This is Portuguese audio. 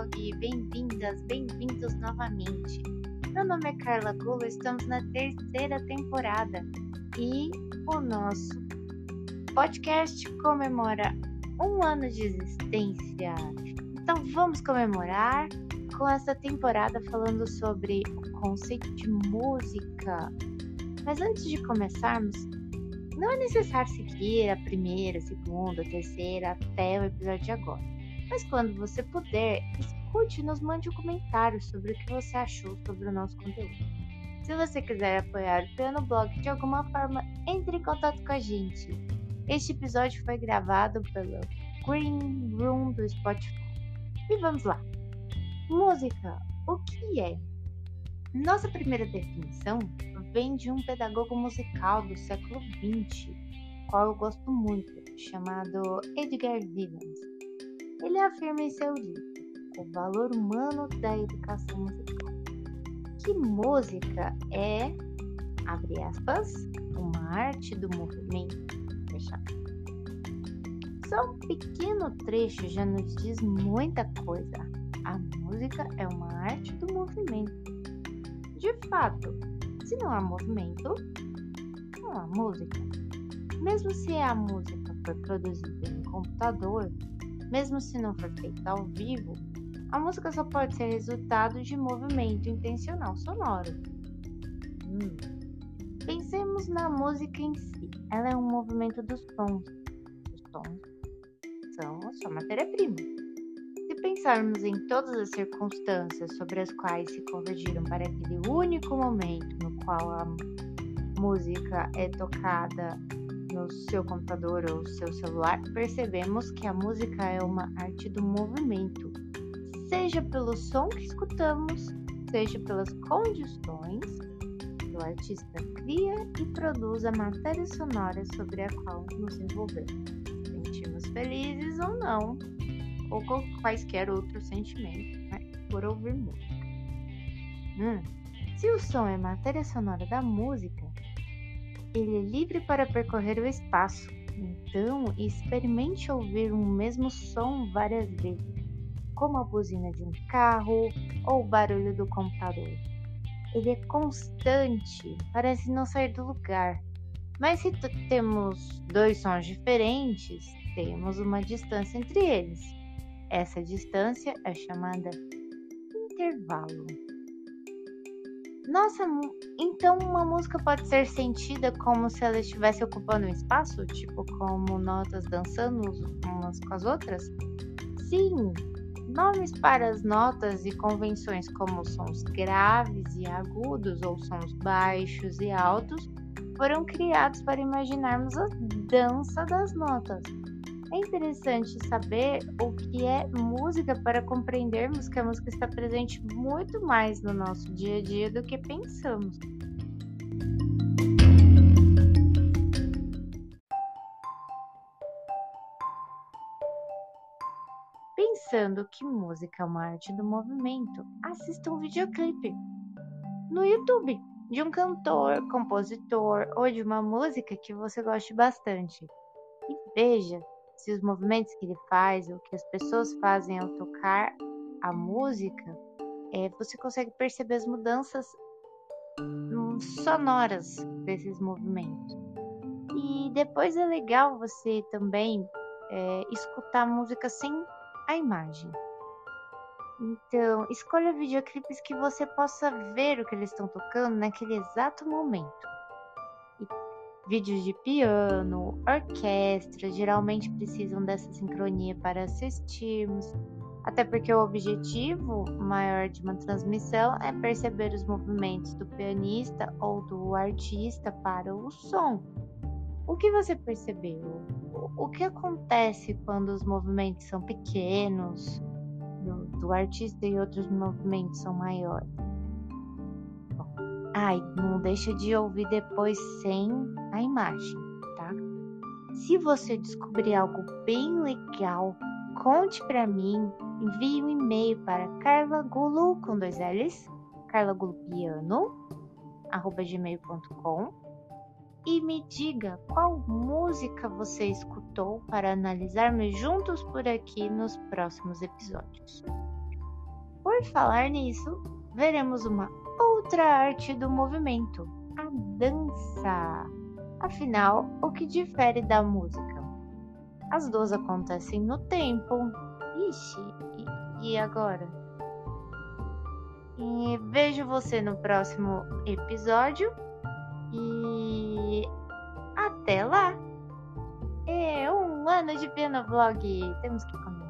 blog, bem-vindas, bem-vindos novamente. Meu nome é Carla Gulo, estamos na terceira temporada e o nosso podcast comemora um ano de existência. Então vamos comemorar com essa temporada falando sobre o conceito de música. Mas antes de começarmos, não é necessário seguir a primeira, a segunda, a terceira até o episódio de agora. Mas quando você puder, escute e nos mande um comentário sobre o que você achou sobre o nosso conteúdo. Se você quiser apoiar o Piano Blog de alguma forma, entre em contato com a gente. Este episódio foi gravado pelo Green Room do Spotify. E vamos lá! Música, o que é? Nossa primeira definição vem de um pedagogo musical do século XX, qual eu gosto muito, chamado Edgar Vivens. Ele afirma em seu livro O Valor Humano da Educação Musical que música é, abre aspas, uma arte do movimento, fecha Só um pequeno trecho já nos diz muita coisa. A música é uma arte do movimento. De fato, se não há movimento, não há música. Mesmo se a música for produzida em computador, mesmo se não for feita ao vivo, a música só pode ser resultado de movimento intencional sonoro. Hum. Pensemos na música em si. Ela é um movimento dos tons. Os tons são a sua matéria-prima. Se pensarmos em todas as circunstâncias sobre as quais se convergiram para aquele único momento no qual a música é tocada no seu computador ou seu celular, percebemos que a música é uma arte do movimento, seja pelo som que escutamos, seja pelas condições que o artista cria e produz a matéria sonora sobre a qual nos envolvemos. Sentimos felizes ou não, ou quaisquer outros sentimentos né, por ouvir música. Hum, se o som é matéria sonora da música, ele é livre para percorrer o espaço. Então, experimente ouvir um mesmo som várias vezes, como a buzina de um carro ou o barulho do computador. Ele é constante, parece não sair do lugar. Mas se temos dois sons diferentes, temos uma distância entre eles. Essa distância é chamada intervalo. Nossa, então uma música pode ser sentida como se ela estivesse ocupando um espaço, tipo como notas dançando umas com as outras? Sim, nomes para as notas e convenções como sons graves e agudos ou sons baixos e altos foram criados para imaginarmos a dança das notas. É interessante saber o que é música para compreendermos que a música está presente muito mais no nosso dia a dia do que pensamos. Pensando que música é uma arte do movimento, assista um videoclipe no YouTube de um cantor, compositor ou de uma música que você goste bastante. E veja se os movimentos que ele faz, o que as pessoas fazem ao tocar a música, é, você consegue perceber as mudanças sonoras desses movimentos. E depois é legal você também é, escutar música sem a imagem. Então, escolha videoclipes que você possa ver o que eles estão tocando naquele exato momento vídeos de piano, orquestra, geralmente precisam dessa sincronia para assistirmos, até porque o objetivo maior de uma transmissão é perceber os movimentos do pianista ou do artista para o som. O que você percebeu? O que acontece quando os movimentos são pequenos do, do artista e outros movimentos são maiores? Ai, não deixa de ouvir depois sem a imagem, tá? Se você descobrir algo bem legal, conte para mim, envie um e-mail para carlagulu com dois L's, carlagulupiano, arroba gmail.com e me diga qual música você escutou para analisarmos juntos por aqui nos próximos episódios. Por falar nisso, veremos uma outra arte do movimento, a dança. Afinal, o que difere da música? As duas acontecem no tempo. Ixi, e, e agora? E vejo você no próximo episódio. E até lá! É um ano de piano vlog. Temos que comemorar.